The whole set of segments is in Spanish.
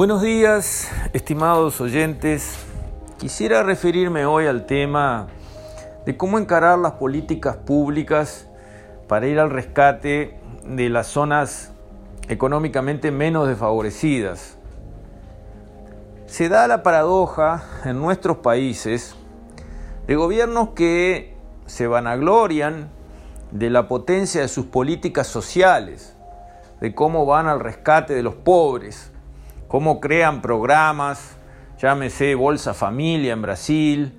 Buenos días, estimados oyentes. Quisiera referirme hoy al tema de cómo encarar las políticas públicas para ir al rescate de las zonas económicamente menos desfavorecidas. Se da la paradoja en nuestros países de gobiernos que se vanaglorian de la potencia de sus políticas sociales, de cómo van al rescate de los pobres, cómo crean programas, llámese Bolsa Familia en Brasil,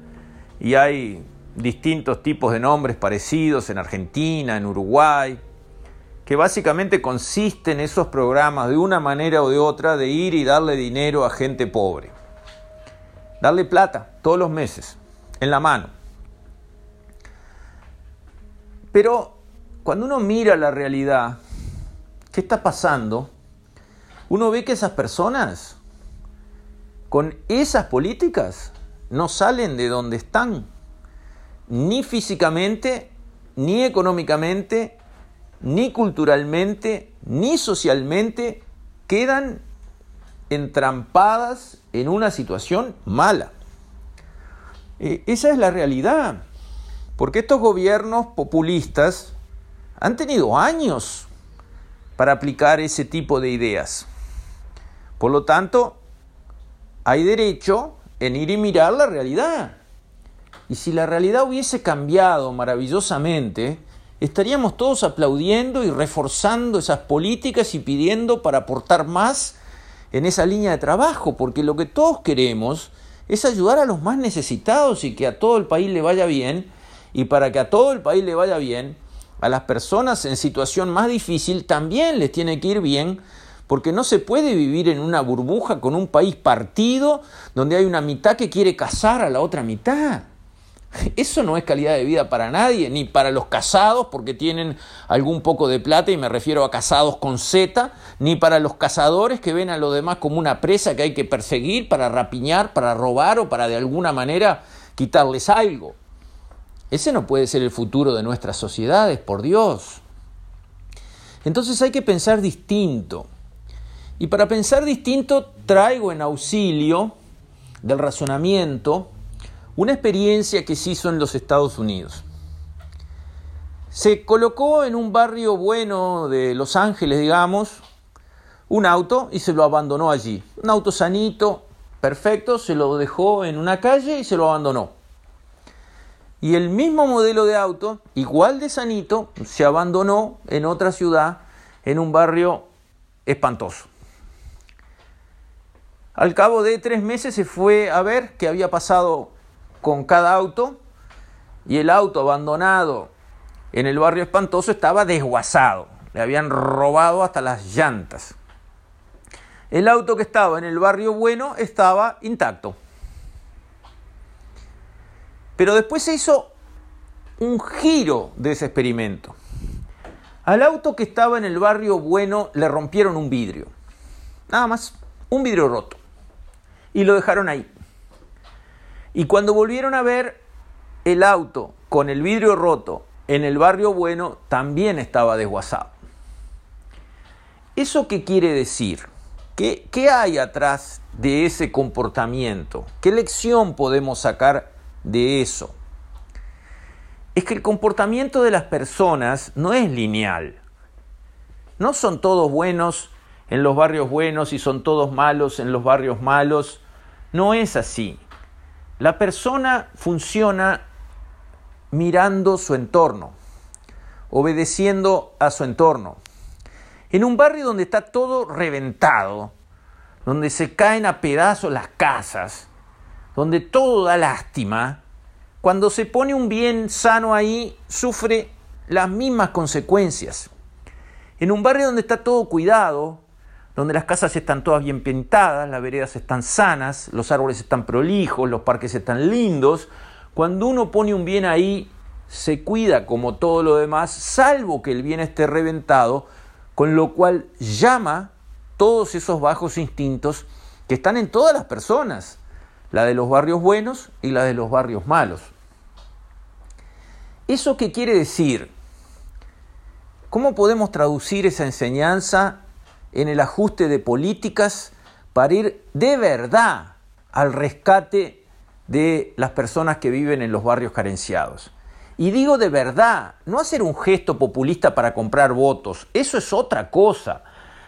y hay distintos tipos de nombres parecidos en Argentina, en Uruguay, que básicamente consisten esos programas de una manera o de otra de ir y darle dinero a gente pobre. Darle plata todos los meses, en la mano. Pero cuando uno mira la realidad, ¿qué está pasando? Uno ve que esas personas, con esas políticas, no salen de donde están, ni físicamente, ni económicamente, ni culturalmente, ni socialmente, quedan entrampadas en una situación mala. E, esa es la realidad. Porque estos gobiernos populistas han tenido años para aplicar ese tipo de ideas. Por lo tanto, hay derecho en ir y mirar la realidad. Y si la realidad hubiese cambiado maravillosamente, estaríamos todos aplaudiendo y reforzando esas políticas y pidiendo para aportar más en esa línea de trabajo, porque lo que todos queremos es ayudar a los más necesitados y que a todo el país le vaya bien y para que a todo el país le vaya bien, a las personas en situación más difícil también les tiene que ir bien, porque no se puede vivir en una burbuja con un país partido donde hay una mitad que quiere casar a la otra mitad. Eso no es calidad de vida para nadie, ni para los casados porque tienen algún poco de plata, y me refiero a casados con Z, ni para los cazadores que ven a los demás como una presa que hay que perseguir para rapiñar, para robar o para de alguna manera quitarles algo. Ese no puede ser el futuro de nuestras sociedades, por Dios. Entonces hay que pensar distinto. Y para pensar distinto traigo en auxilio del razonamiento una experiencia que se hizo en los Estados Unidos. Se colocó en un barrio bueno de Los Ángeles, digamos, un auto y se lo abandonó allí. Un auto sanito, perfecto, se lo dejó en una calle y se lo abandonó. Y el mismo modelo de auto, igual de sanito, se abandonó en otra ciudad, en un barrio espantoso. Al cabo de tres meses se fue a ver qué había pasado con cada auto y el auto abandonado en el barrio espantoso estaba desguazado. Le habían robado hasta las llantas. El auto que estaba en el barrio bueno estaba intacto. Pero después se hizo un giro de ese experimento. Al auto que estaba en el barrio bueno le rompieron un vidrio. Nada más, un vidrio roto. Y lo dejaron ahí. Y cuando volvieron a ver el auto con el vidrio roto en el barrio bueno, también estaba desguazado. ¿Eso qué quiere decir? ¿Qué, ¿Qué, hay atrás de ese comportamiento? ¿Qué lección podemos sacar de eso es que el comportamiento de las personas no es lineal. No son todos buenos en los barrios buenos y son todos malos en los barrios malos. No es así. La persona funciona mirando su entorno, obedeciendo a su entorno. En un barrio donde está todo reventado, donde se caen a pedazos las casas, donde todo da lástima, cuando se pone un bien sano ahí, sufre las mismas consecuencias. En un barrio donde está todo cuidado, donde las casas están todas bien pintadas, las veredas están sanas, los árboles están prolijos, los parques están lindos, cuando uno pone un bien ahí, se cuida como todo lo demás, salvo que el bien esté reventado, con lo cual llama todos esos bajos instintos que están en todas las personas la de los barrios buenos y la de los barrios malos. ¿Eso qué quiere decir? ¿Cómo podemos traducir esa enseñanza en el ajuste de políticas para ir de verdad al rescate de las personas que viven en los barrios carenciados. Y digo de verdad, no hacer un gesto populista para comprar votos, eso es otra cosa.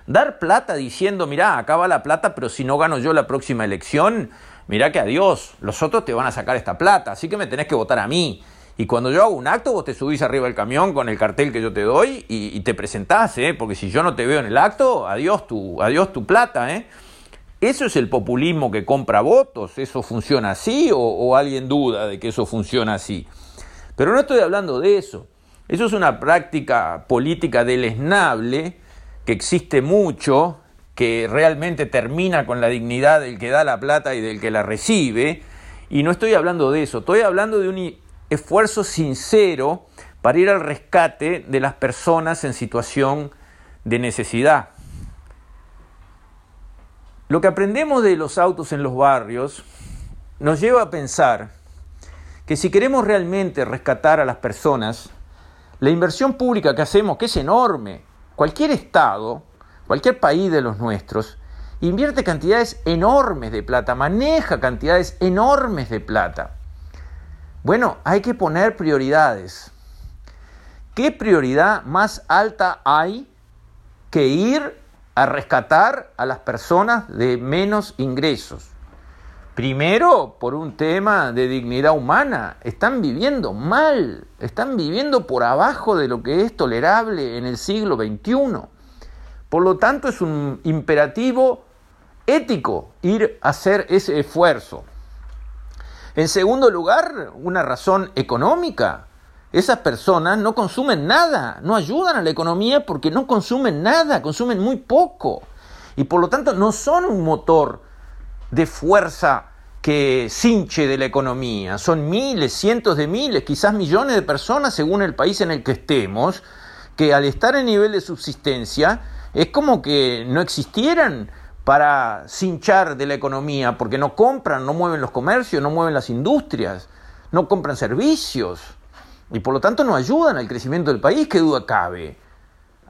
Dar plata diciendo, mirá, acá va la plata, pero si no gano yo la próxima elección, mirá que adiós, los otros te van a sacar esta plata, así que me tenés que votar a mí. Y cuando yo hago un acto, vos te subís arriba del camión con el cartel que yo te doy y, te presentás, ¿eh? porque si yo no te veo en el acto, adiós tu, adiós tu plata. ¿eh? ¿Eso es el populismo que compra votos? ¿Eso funciona así o, o alguien duda de que eso funciona así? Pero no estoy hablando de eso. Eso es una práctica política deleznable que existe mucho, que realmente termina con la dignidad del que da la plata y del que la recibe. Y no estoy hablando de eso, estoy hablando de un esfuerzo sincero para ir al rescate de las personas en situación de necesidad. Lo que aprendemos de los autos en los barrios nos lleva a pensar que si queremos realmente rescatar a las personas, la inversión pública que hacemos, que es enorme, cualquier Estado, cualquier país de los nuestros, invierte cantidades enormes de plata, maneja cantidades enormes de plata. Bueno, hay que poner prioridades. ¿Qué prioridad más alta hay que ir a rescatar a las personas de menos ingresos? Primero, por un tema de dignidad humana. Están viviendo mal, están viviendo por abajo de lo que es tolerable en el siglo XXI. Por lo tanto, es un imperativo ético ir a hacer ese esfuerzo. En segundo lugar, una razón económica. Esas personas no consumen nada, no ayudan a la economía porque no consumen nada, consumen muy poco. Y por lo tanto no son un motor de fuerza que cinche de la economía. Son miles, cientos de miles, quizás millones de personas según el país en el que estemos, que al estar en nivel de subsistencia es como que no existieran para cinchar de la economía, porque no compran, no mueven los comercios, no mueven las industrias, no compran servicios y por lo tanto no ayudan al crecimiento del país, qué duda cabe.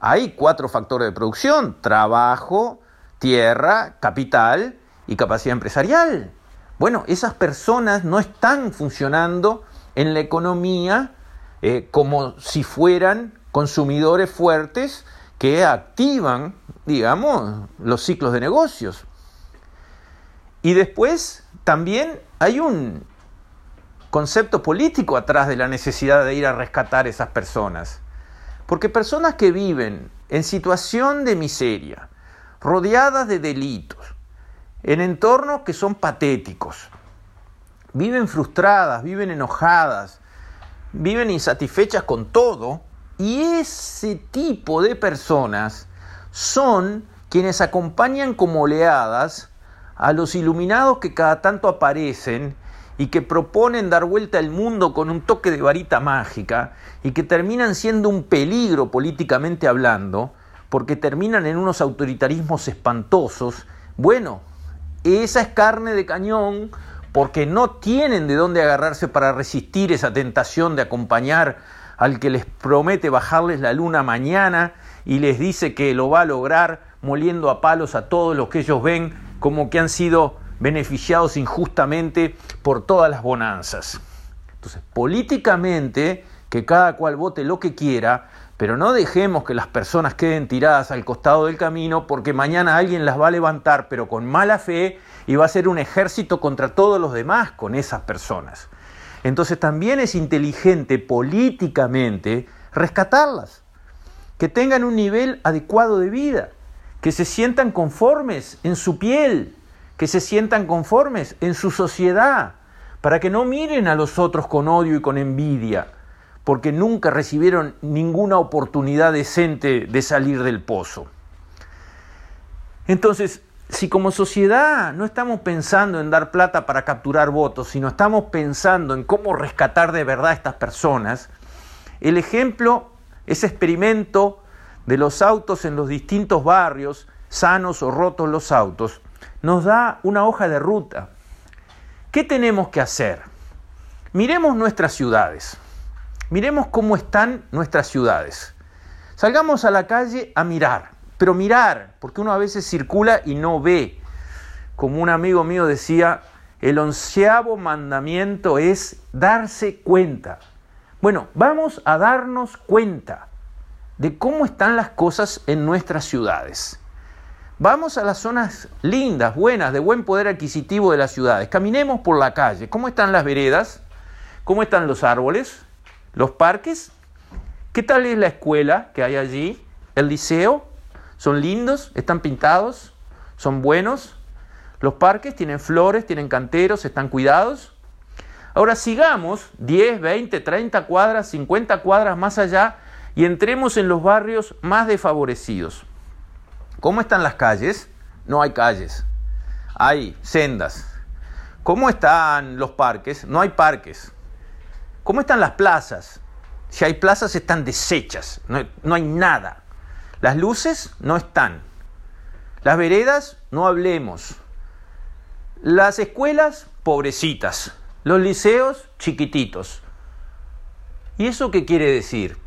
Hay cuatro factores de producción, trabajo, tierra, capital y capacidad empresarial. Bueno, esas personas no están funcionando en la economía eh, como si fueran consumidores fuertes que activan digamos, los ciclos de negocios. Y después también hay un concepto político atrás de la necesidad de ir a rescatar esas personas. Porque personas que viven en situación de miseria, rodeadas de delitos, en entornos que son patéticos, viven frustradas, viven enojadas, viven insatisfechas con todo, y ese tipo de personas son quienes acompañan como oleadas a los iluminados que cada tanto aparecen y que proponen dar vuelta al mundo con un toque de varita mágica y que terminan siendo un peligro políticamente hablando, porque terminan en unos autoritarismos espantosos, bueno, esa es carne de cañón porque no tienen de dónde agarrarse para resistir esa tentación de acompañar al que les promete bajarles la luna mañana y les dice que lo va a lograr moliendo a palos a todos los que ellos ven como que han sido beneficiados injustamente por todas las bonanzas. Entonces, políticamente, que cada cual vote lo que quiera, pero no dejemos que las personas queden tiradas al costado del camino porque mañana alguien las va a levantar, pero con mala fe, y va a ser un ejército contra todos los demás con esas personas. Entonces también es inteligente políticamente rescatarlas que tengan un nivel adecuado de vida, que se sientan conformes en su piel, que se sientan conformes en su sociedad, para que no miren a los otros con odio y con envidia, porque nunca recibieron ninguna oportunidad decente de salir del pozo. Entonces, si como sociedad no estamos pensando en dar plata para capturar votos, sino estamos pensando en cómo rescatar de verdad a estas personas, el ejemplo ese experimento de los autos en los distintos barrios, sanos o rotos los autos, nos da una hoja de ruta. ¿Qué tenemos que hacer? Miremos nuestras ciudades. Miremos cómo están nuestras ciudades. Salgamos a la calle a mirar, pero mirar, porque uno a veces circula y no ve. como un amigo mío decía, el onceavo mandamiento es darse cuenta. Bueno, vamos a darnos cuenta de cómo están las cosas en nuestras ciudades. Vamos a las zonas lindas, buenas, de buen poder adquisitivo de las ciudades. Caminemos por la calle. ¿Cómo están las veredas? ¿Cómo están los árboles? ¿Los parques? ¿Qué tal es la escuela que hay allí? ¿El liceo? ¿Son lindos? ¿Están pintados? ¿Son buenos? Los parques tienen flores, tienen canteros, están cuidados. Ahora sigamos 10, 20, 30 cuadras, 50 cuadras más allá y entremos en los barrios más desfavorecidos. ¿Cómo están las calles? No hay calles. Hay sendas. ¿Cómo están los parques? No hay parques. ¿Cómo están las plazas? Si hay plazas están deshechas, no, no hay nada. Las luces no están. Las veredas, no hablemos. Las escuelas, pobrecitas. Los liceos, chiquititos. ¿Y eso qué quiere decir?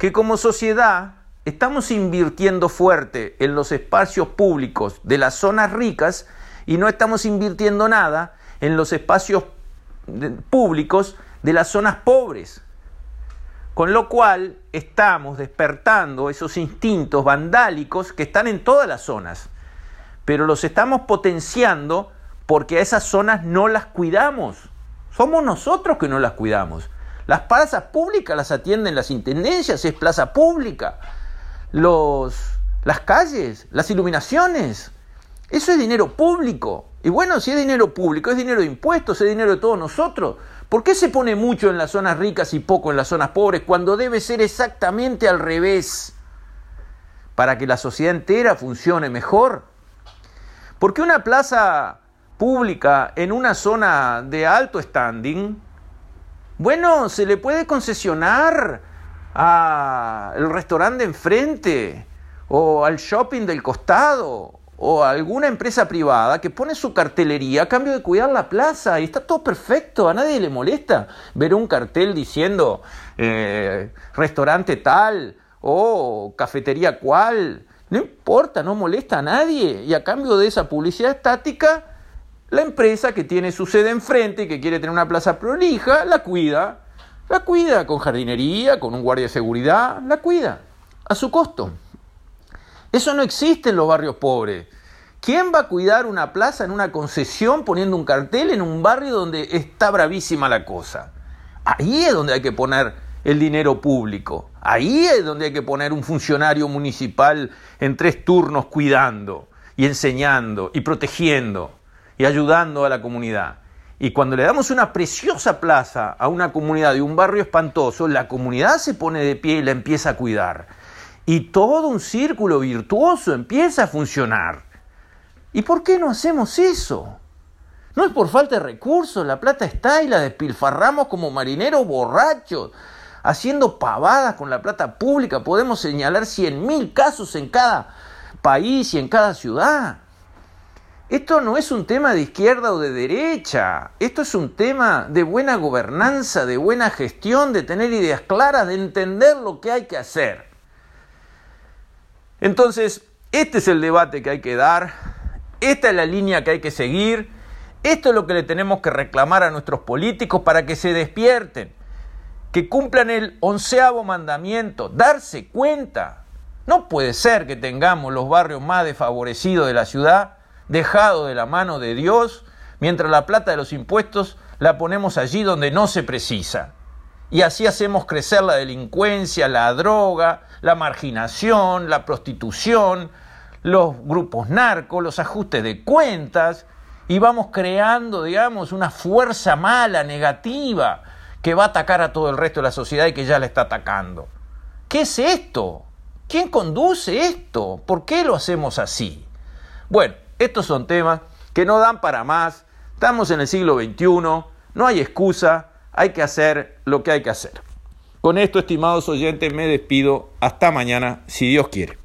Que como sociedad estamos invirtiendo fuerte en los espacios públicos de las zonas ricas y no estamos invirtiendo nada en los espacios públicos de las zonas pobres. Con lo cual estamos despertando esos instintos vandálicos que están en todas las zonas pero los estamos potenciando porque a esas zonas no las cuidamos. Somos nosotros que no las cuidamos. Las plazas públicas las atienden las intendencias, es plaza pública. Los, las calles, las iluminaciones, eso es dinero público. Y bueno, si es dinero público, es dinero de impuestos, es dinero de todos nosotros. ¿Por qué se pone mucho en las zonas ricas y poco en las zonas pobres cuando debe ser exactamente al revés? Para que la sociedad entera funcione mejor. Porque una plaza pública en una zona de alto standing, bueno, se le puede concesionar al restaurante de enfrente o al shopping del costado o alguna empresa privada que pone su cartelería a cambio de cuidar la plaza y está todo perfecto, a nadie le molesta ver un cartel diciendo eh, restaurante tal o cafetería cual no importa, no molesta a nadie. Y a cambio de esa publicidad estática, la empresa que tiene su sede enfrente y que quiere tener una plaza prolija, la cuida. La cuida con jardinería, con un guardia de seguridad, la cuida a su costo. Eso no existe en los barrios pobres. ¿Quién va a cuidar una plaza en una concesión poniendo un cartel en un barrio donde está bravísima la cosa? Ahí es donde hay que poner el dinero público. Ahí es donde hay que poner un funcionario municipal en tres turnos cuidando y enseñando y protegiendo y ayudando a la comunidad. Y cuando le damos una preciosa plaza a una comunidad de un barrio espantoso, la comunidad se pone de pie y la empieza a cuidar. Y todo un círculo virtuoso empieza a funcionar. ¿Y por qué no hacemos eso? No es por falta de recursos, la plata está y la despilfarramos como marineros borrachos haciendo pavadas con la plata pública. Podemos señalar 100.000 casos en cada país y en cada ciudad. Esto no es un tema de izquierda o de derecha, esto es un tema de buena gobernanza, de buena gestión, de tener ideas claras, de entender lo que hay que hacer. Entonces, este es el debate que hay que dar, esta es la línea que hay que seguir, esto es lo que le tenemos que reclamar a nuestros políticos para que se despierten que cumplan el onceavo mandamiento, darse cuenta. No puede ser que tengamos los barrios más desfavorecidos de la ciudad dejados de la mano de Dios, mientras la plata de los impuestos la ponemos allí donde no se precisa. Y así hacemos crecer la delincuencia, la droga, la marginación, la prostitución, los grupos narcos, los ajustes de cuentas, y vamos creando, digamos, una fuerza mala, negativa, que va a atacar a todo el resto de la sociedad y que ya la está atacando. ¿Qué es esto? ¿Quién conduce esto? ¿Por qué lo hacemos así? Bueno, estos son temas que no dan para más. Estamos en el siglo XXI, no hay excusa, hay que hacer lo que hay que hacer. Con esto, estimados oyentes, me despido. Hasta mañana, si Dios quiere.